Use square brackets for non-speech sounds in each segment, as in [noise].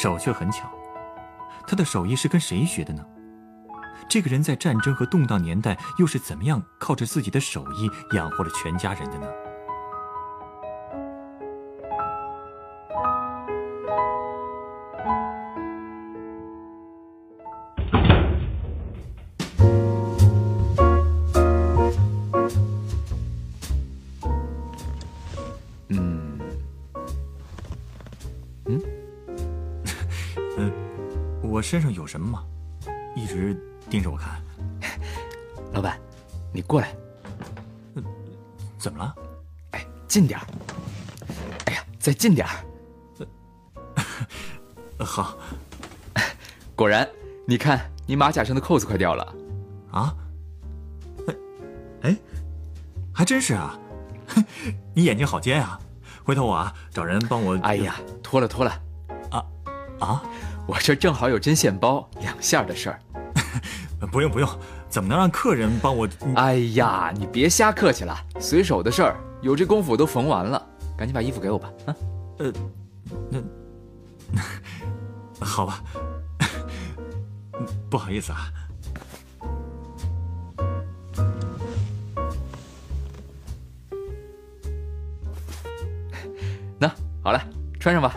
手却很巧。他的手艺是跟谁学的呢？这个人在战争和动荡年代，又是怎么样靠着自己的手艺养活了全家人的呢？身上有什么吗？一直盯着我看。[laughs] 老板，你过来。怎么了？哎，近点儿。哎呀，再近点儿。好。[laughs] 果然，你看你马甲上的扣子快掉了。啊？哎，哎，还真是啊。你眼睛好尖啊！回头我啊找人帮我。哎呀，脱了脱了。啊啊！我这正好有针线包，两下的事儿。[laughs] 不用不用，怎么能让客人帮我？哎呀，你别瞎客气了，随手的事儿，有这功夫都缝完了，赶紧把衣服给我吧。啊，呃，那 [laughs] 好吧，[laughs] 不好意思啊。那好了，穿上吧。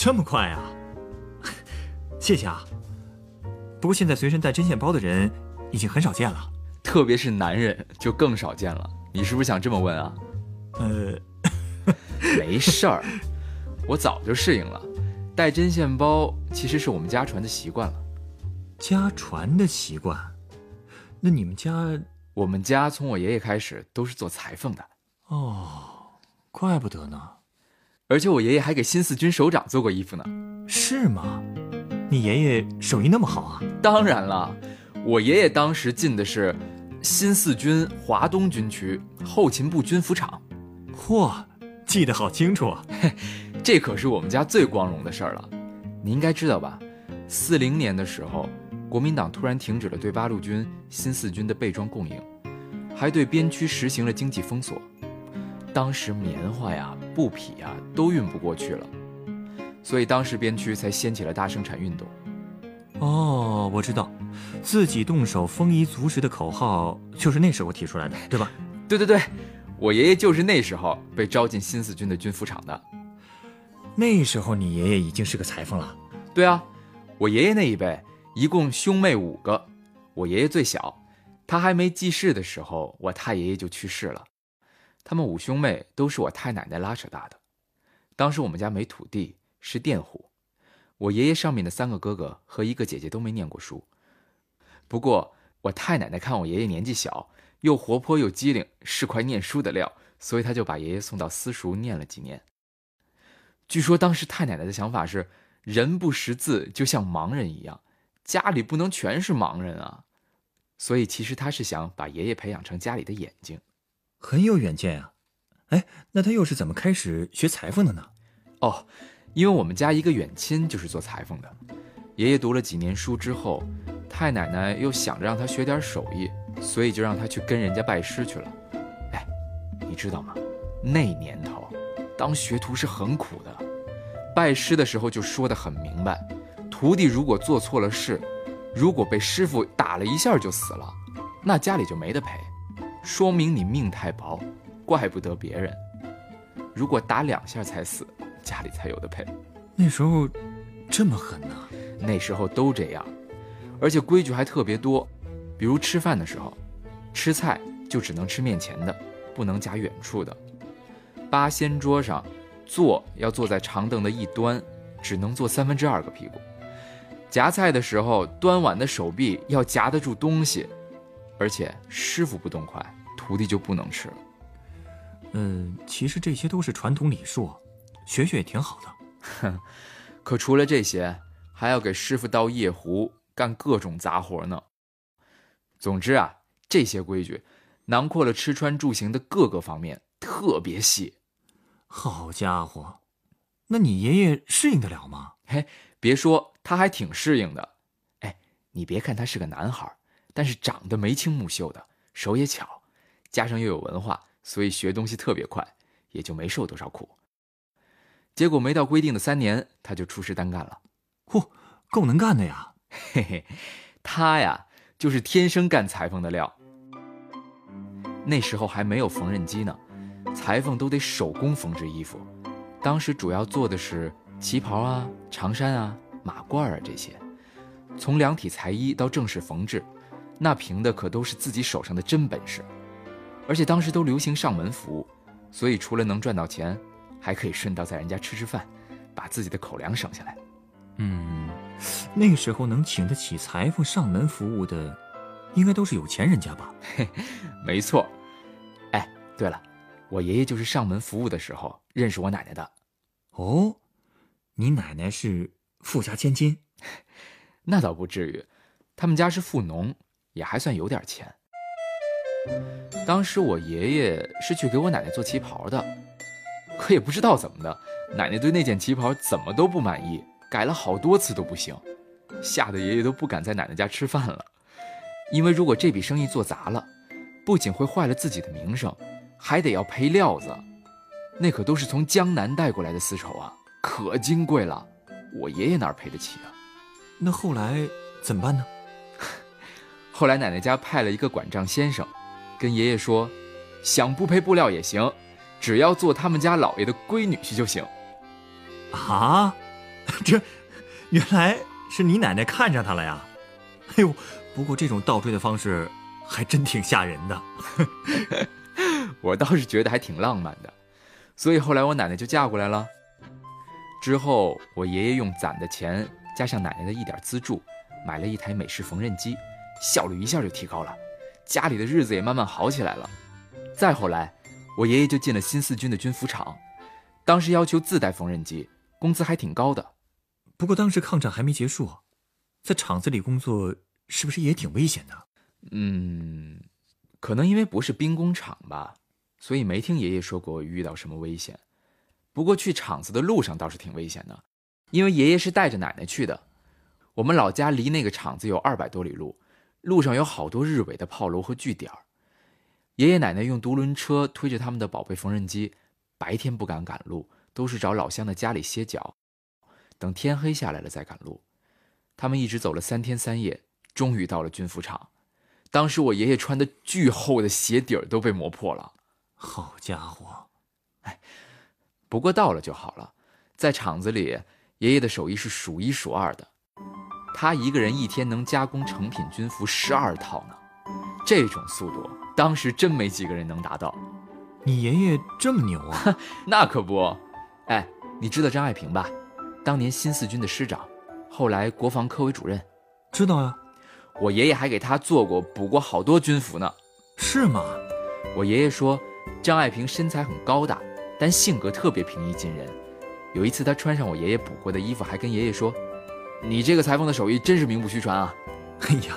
哟，这么快啊！[laughs] 谢谢啊。不过现在随身带针线包的人已经很少见了，特别是男人就更少见了。你是不是想这么问啊？呃，[laughs] 没事儿，我早就适应了。带针线包其实是我们家传的习惯了。家传的习惯？那你们家？我们家从我爷爷开始都是做裁缝的。哦，怪不得呢。而且我爷爷还给新四军首长做过衣服呢。是吗？你爷爷手艺那么好啊？当然了，我爷爷当时进的是新四军华东军区后勤部军服厂。嚯，记得好清楚啊！[laughs] 这可是我们家最光荣的事儿了。你应该知道吧？四零年的时候，国民党突然停止了对八路军新四军的备装供应，还对边区实行了经济封锁。当时棉花呀、布匹呀都运不过去了。所以当时边区才掀起了大生产运动。哦，我知道，自己动手丰衣足食的口号就是那时候提出来的，对吧？对对对，我爷爷就是那时候被招进新四军的军服厂的。那时候你爷爷已经是个裁缝了。对啊，我爷爷那一辈一共兄妹五个，我爷爷最小，他还没记事的时候，我太爷爷就去世了。他们五兄妹都是我太奶奶拉扯大的。当时我们家没土地。是佃户，我爷爷上面的三个哥哥和一个姐姐都没念过书。不过我太奶奶看我爷爷年纪小，又活泼又机灵，是块念书的料，所以他就把爷爷送到私塾念了几年。据说当时太奶奶的想法是，人不识字就像盲人一样，家里不能全是盲人啊。所以其实他是想把爷爷培养成家里的眼睛，很有远见啊。哎，那他又是怎么开始学裁缝的呢？哦。因为我们家一个远亲就是做裁缝的，爷爷读了几年书之后，太奶奶又想着让他学点手艺，所以就让他去跟人家拜师去了。哎，你知道吗？那年头，当学徒是很苦的。拜师的时候就说得很明白，徒弟如果做错了事，如果被师傅打了一下就死了，那家里就没得赔，说明你命太薄，怪不得别人。如果打两下才死。家里才有的赔，那时候这么狠呢？那时候都这样，而且规矩还特别多，比如吃饭的时候，吃菜就只能吃面前的，不能夹远处的。八仙桌上坐要坐在长凳的一端，只能坐三分之二个屁股。夹菜的时候，端碗的手臂要夹得住东西，而且师傅不动筷，徒弟就不能吃了。嗯，其实这些都是传统礼数。学学也挺好的，哼，[laughs] 可除了这些，还要给师傅倒夜壶，干各种杂活呢。总之啊，这些规矩囊括了吃穿住行的各个方面，特别细。好家伙，那你爷爷适应得了吗？嘿，别说，他还挺适应的。哎，你别看他是个男孩，但是长得眉清目秀的，手也巧，加上又有文化，所以学东西特别快，也就没受多少苦。结果没到规定的三年，他就出师单干了。嚯，够能干的呀！嘿嘿，他呀，就是天生干裁缝的料。那时候还没有缝纫机呢，裁缝都得手工缝制衣服。当时主要做的是旗袍啊、长衫啊、马褂啊这些。从量体裁衣到正式缝制，那凭的可都是自己手上的真本事。而且当时都流行上门服务，所以除了能赚到钱，还可以顺道在人家吃吃饭，把自己的口粮省下来。嗯，那个时候能请得起裁缝上门服务的，应该都是有钱人家吧？嘿没错。哎，对了，我爷爷就是上门服务的时候认识我奶奶的。哦，你奶奶是富家千金？[laughs] 那倒不至于，他们家是富农，也还算有点钱。当时我爷爷是去给我奶奶做旗袍的。可也不知道怎么的，奶奶对那件旗袍怎么都不满意，改了好多次都不行，吓得爷爷都不敢在奶奶家吃饭了。因为如果这笔生意做砸了，不仅会坏了自己的名声，还得要赔料子，那可都是从江南带过来的丝绸啊，可金贵了，我爷爷哪赔得起啊？那后来怎么办呢？后来奶奶家派了一个管账先生，跟爷爷说，想不赔布料也行。只要做他们家老爷的闺女婿就行，啊，[laughs] 这原来是你奶奶看上他了呀！哎呦，不过这种倒追的方式还真挺吓人的。[laughs] 我倒是觉得还挺浪漫的，所以后来我奶奶就嫁过来了。之后我爷爷用攒的钱加上奶奶的一点资助，买了一台美式缝纫机，效率一下就提高了，家里的日子也慢慢好起来了。再后来。我爷爷就进了新四军的军服厂，当时要求自带缝纫机，工资还挺高的。不过当时抗战还没结束，在厂子里工作是不是也挺危险的？嗯，可能因为不是兵工厂吧，所以没听爷爷说过遇到什么危险。不过去厂子的路上倒是挺危险的，因为爷爷是带着奶奶去的。我们老家离那个厂子有二百多里路，路上有好多日伪的炮楼和据点儿。爷爷奶奶用独轮车推着他们的宝贝缝纫机，白天不敢赶路，都是找老乡的家里歇脚，等天黑下来了再赶路。他们一直走了三天三夜，终于到了军服厂。当时我爷爷穿的巨厚的鞋底儿都被磨破了。好家伙，哎，不过到了就好了。在厂子里，爷爷的手艺是数一数二的，他一个人一天能加工成品军服十二套呢。这种速度，当时真没几个人能达到。你爷爷这么牛啊？[laughs] 那可不。哎，你知道张爱萍吧？当年新四军的师长，后来国防科委主任。知道呀。我爷爷还给他做过、补过好多军服呢。是吗？我爷爷说，张爱萍身材很高大，但性格特别平易近人。有一次，他穿上我爷爷补过的衣服，还跟爷爷说：“你这个裁缝的手艺真是名不虚传啊！”哎呀，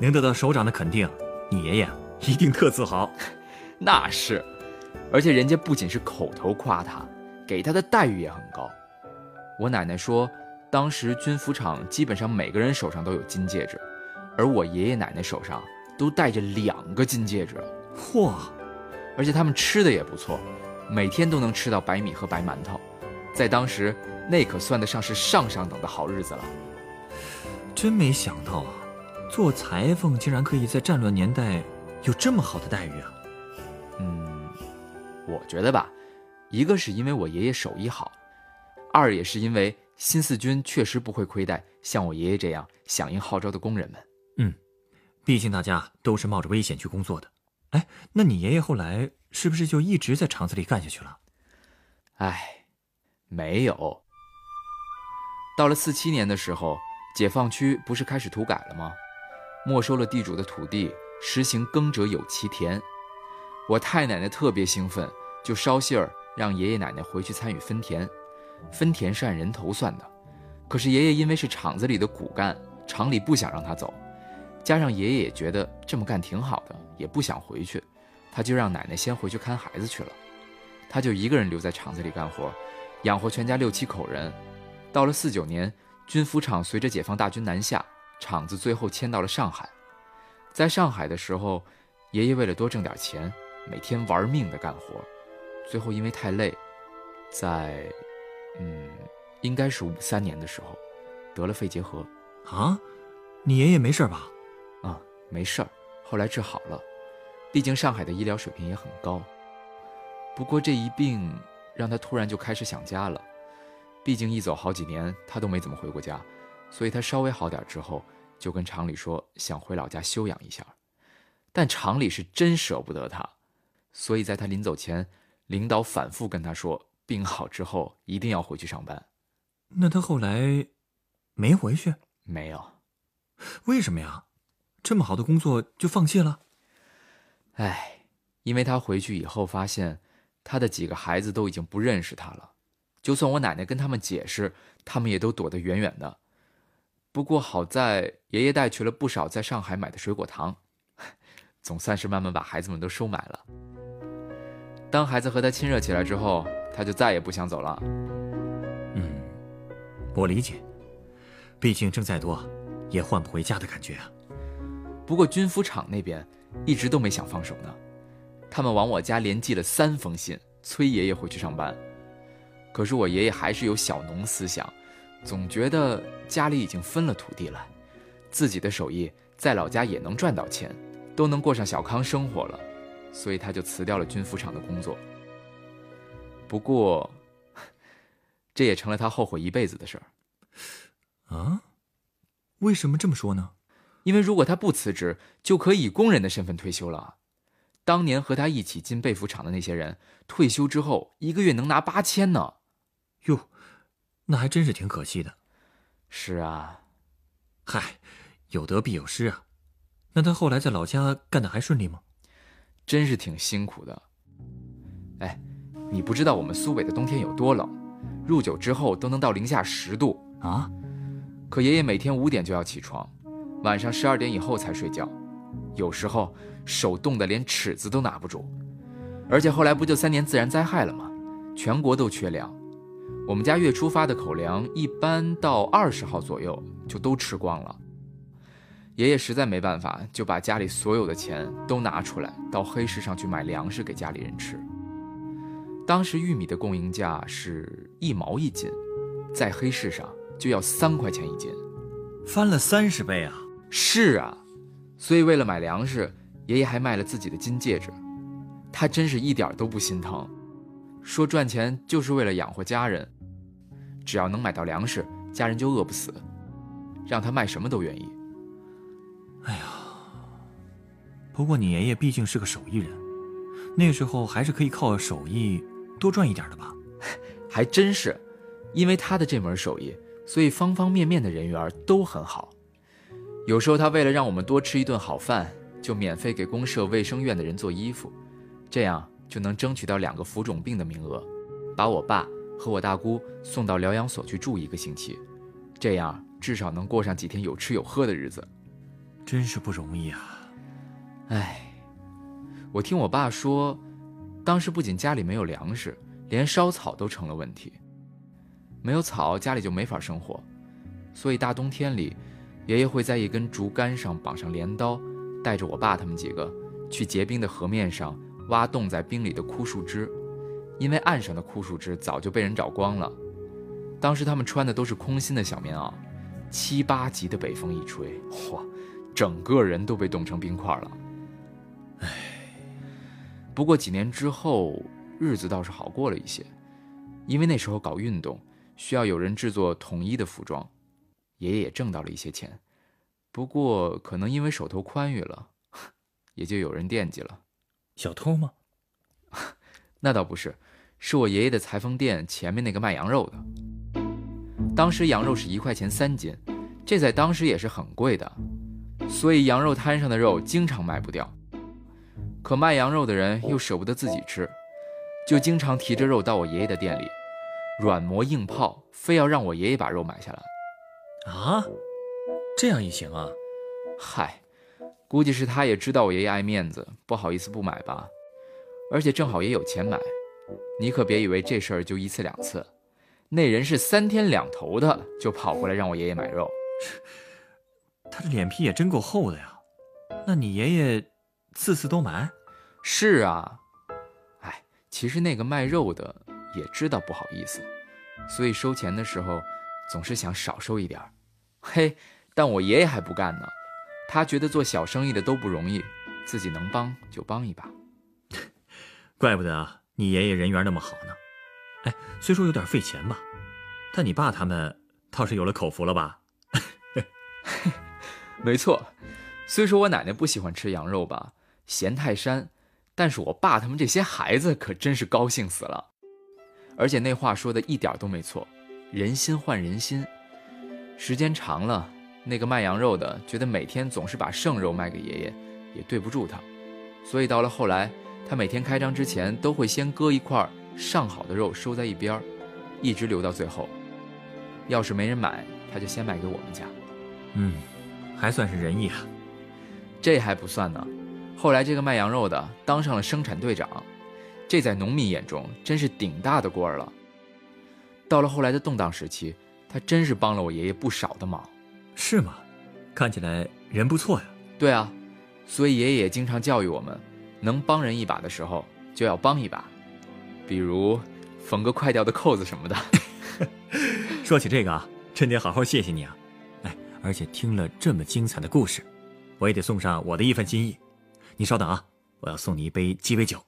能得到首长的肯定。你爷爷一定特自豪，[laughs] 那是，而且人家不仅是口头夸他，给他的待遇也很高。我奶奶说，当时军服厂基本上每个人手上都有金戒指，而我爷爷奶奶手上都戴着两个金戒指。嚯！而且他们吃的也不错，每天都能吃到白米和白馒头，在当时那可算得上是上上等的好日子了。真没想到啊！做裁缝竟然可以在战乱年代有这么好的待遇啊！嗯，我觉得吧，一个是因为我爷爷手艺好，二也是因为新四军确实不会亏待像我爷爷这样响应号召的工人们。嗯，毕竟大家都是冒着危险去工作的。哎，那你爷爷后来是不是就一直在厂子里干下去了？哎，没有。到了四七年的时候，解放区不是开始土改了吗？没收了地主的土地，实行耕者有其田。我太奶奶特别兴奋，就捎信儿让爷爷奶奶回去参与分田。分田是按人头算的，可是爷爷因为是厂子里的骨干，厂里不想让他走，加上爷爷也觉得这么干挺好的，也不想回去，他就让奶奶先回去看孩子去了。他就一个人留在厂子里干活，养活全家六七口人。到了四九年，军服厂随着解放大军南下，厂子最后迁到了上海。在上海的时候，爷爷为了多挣点钱，每天玩命的干活，最后因为太累，在，嗯，应该是五三年的时候，得了肺结核。啊，你爷爷没事吧？啊，没事儿，后来治好了。毕竟上海的医疗水平也很高。不过这一病让他突然就开始想家了。毕竟一走好几年，他都没怎么回过家，所以他稍微好点之后，就跟厂里说想回老家休养一下。但厂里是真舍不得他，所以在他临走前，领导反复跟他说，病好之后一定要回去上班。那他后来没回去？没有。为什么呀？这么好的工作就放弃了？哎，因为他回去以后发现，他的几个孩子都已经不认识他了。就算我奶奶跟他们解释，他们也都躲得远远的。不过好在爷爷带去了不少在上海买的水果糖，[laughs] 总算是慢慢把孩子们都收买了。当孩子和他亲热起来之后，他就再也不想走了。嗯，我理解，毕竟挣再多，也换不回家的感觉啊。不过军服厂那边一直都没想放手呢，他们往我家连寄了三封信，催爷爷回去上班。可是我爷爷还是有小农思想，总觉得家里已经分了土地了，自己的手艺在老家也能赚到钱，都能过上小康生活了，所以他就辞掉了军服厂的工作。不过，这也成了他后悔一辈子的事儿。啊？为什么这么说呢？因为如果他不辞职，就可以以工人的身份退休了。当年和他一起进被服厂的那些人，退休之后一个月能拿八千呢。哟，那还真是挺可惜的。是啊，嗨，有得必有失啊。那他后来在老家干的还顺利吗？真是挺辛苦的。哎，你不知道我们苏北的冬天有多冷，入九之后都能到零下十度啊。可爷爷每天五点就要起床，晚上十二点以后才睡觉，有时候手冻得连尺子都拿不住。而且后来不就三年自然灾害了吗？全国都缺粮。我们家月初发的口粮，一般到二十号左右就都吃光了。爷爷实在没办法，就把家里所有的钱都拿出来，到黑市上去买粮食给家里人吃。当时玉米的供应价是一毛一斤，在黑市上就要三块钱一斤，翻了三十倍啊！是啊，所以为了买粮食，爷爷还卖了自己的金戒指。他真是一点都不心疼，说赚钱就是为了养活家人。只要能买到粮食，家人就饿不死，让他卖什么都愿意。哎呀，不过你爷爷毕竟是个手艺人，那时候还是可以靠手艺多赚一点的吧？[laughs] 还真是，因为他的这门手艺，所以方方面面的人缘都很好。有时候他为了让我们多吃一顿好饭，就免费给公社卫生院的人做衣服，这样就能争取到两个浮肿病的名额，把我爸。和我大姑送到疗养所去住一个星期，这样至少能过上几天有吃有喝的日子，真是不容易啊！唉，我听我爸说，当时不仅家里没有粮食，连烧草都成了问题。没有草，家里就没法生活，所以大冬天里，爷爷会在一根竹竿上绑上镰刀，带着我爸他们几个去结冰的河面上挖冻在冰里的枯树枝。因为岸上的枯树枝早就被人找光了，当时他们穿的都是空心的小棉袄，七八级的北风一吹，嚯，整个人都被冻成冰块了。唉，不过几年之后，日子倒是好过了一些，因为那时候搞运动需要有人制作统一的服装，爷爷也挣到了一些钱，不过可能因为手头宽裕了，也就有人惦记了。小偷吗？[laughs] 那倒不是，是我爷爷的裁缝店前面那个卖羊肉的。当时羊肉是一块钱三斤，这在当时也是很贵的，所以羊肉摊上的肉经常卖不掉。可卖羊肉的人又舍不得自己吃，就经常提着肉到我爷爷的店里，软磨硬泡，非要让我爷爷把肉买下来。啊，这样也行啊？嗨，估计是他也知道我爷爷爱面子，不好意思不买吧。而且正好也有钱买，你可别以为这事儿就一次两次，那人是三天两头的就跑过来让我爷爷买肉。他这脸皮也真够厚的呀。那你爷爷次次都买？是啊。哎，其实那个卖肉的也知道不好意思，所以收钱的时候总是想少收一点儿。嘿，但我爷爷还不干呢，他觉得做小生意的都不容易，自己能帮就帮一把。[laughs] 怪不得你爷爷人缘那么好呢。哎，虽说有点费钱吧，但你爸他们倒是有了口福了吧？[laughs] 没错，虽说我奶奶不喜欢吃羊肉吧，嫌太膻，但是我爸他们这些孩子可真是高兴死了。而且那话说的一点都没错，人心换人心。时间长了，那个卖羊肉的觉得每天总是把剩肉卖给爷爷，也对不住他，所以到了后来，他每天开张之前都会先割一块上好的肉收在一边一直留到最后。要是没人买，他就先卖给我们家。嗯。还算是仁义啊，这还不算呢。后来这个卖羊肉的当上了生产队长，这在农民眼中真是顶大的官了。到了后来的动荡时期，他真是帮了我爷爷不少的忙。是吗？看起来人不错呀。对啊，所以爷爷也经常教育我们，能帮人一把的时候就要帮一把，比如缝个快掉的扣子什么的。[laughs] 说起这个啊，真得好好谢谢你啊。哎而且听了这么精彩的故事，我也得送上我的一份心意。你稍等啊，我要送你一杯鸡尾酒。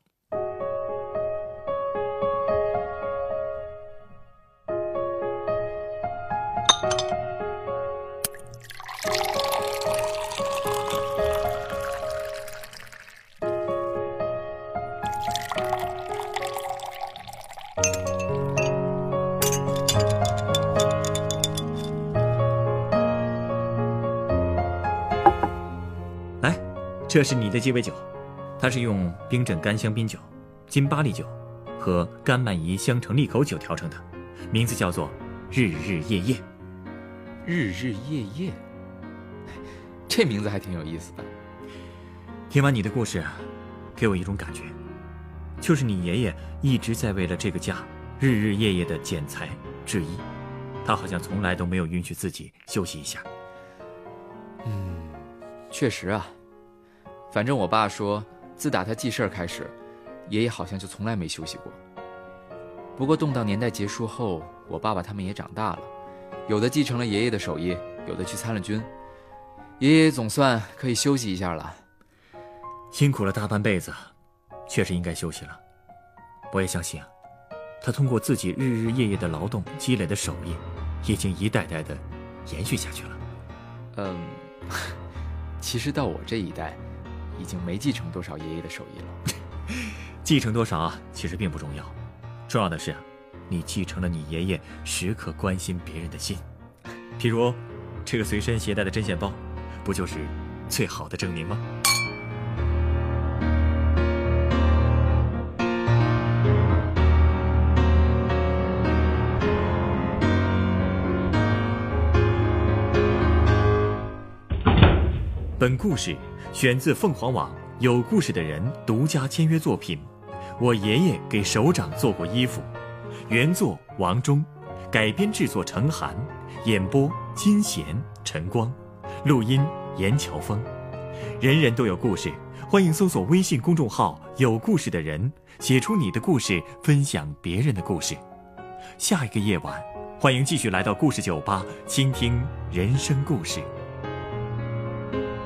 这是你的鸡尾酒，它是用冰镇干香槟酒、金巴利酒和甘曼怡香橙利口酒调成的，名字叫做“日日夜夜”。日日夜夜，这名字还挺有意思的。听完你的故事，给我一种感觉，就是你爷爷一直在为了这个家日日夜夜的剪裁、制衣，他好像从来都没有允许自己休息一下。嗯，确实啊。反正我爸说，自打他记事儿开始，爷爷好像就从来没休息过。不过动荡年代结束后，我爸爸他们也长大了，有的继承了爷爷的手艺，有的去参了军，爷爷总算可以休息一下了。辛苦了大半辈子，确实应该休息了。我也相信啊，他通过自己日日夜夜的劳动积累的手艺，已经一代代的延续下去了。嗯，[laughs] 其实到我这一代。已经没继承多少爷爷的手艺了，[laughs] 继承多少啊，其实并不重要，重要的是，你继承了你爷爷时刻关心别人的心，譬如这个随身携带的针线包，不就是最好的证明吗？本故事。选自凤凰网有故事的人独家签约作品，我爷爷给首长做过衣服，原作王忠，改编制作程寒，演播金贤、陈光，录音严乔峰。人人都有故事，欢迎搜索微信公众号“有故事的人”，写出你的故事，分享别人的故事。下一个夜晚，欢迎继续来到故事酒吧，倾听人生故事。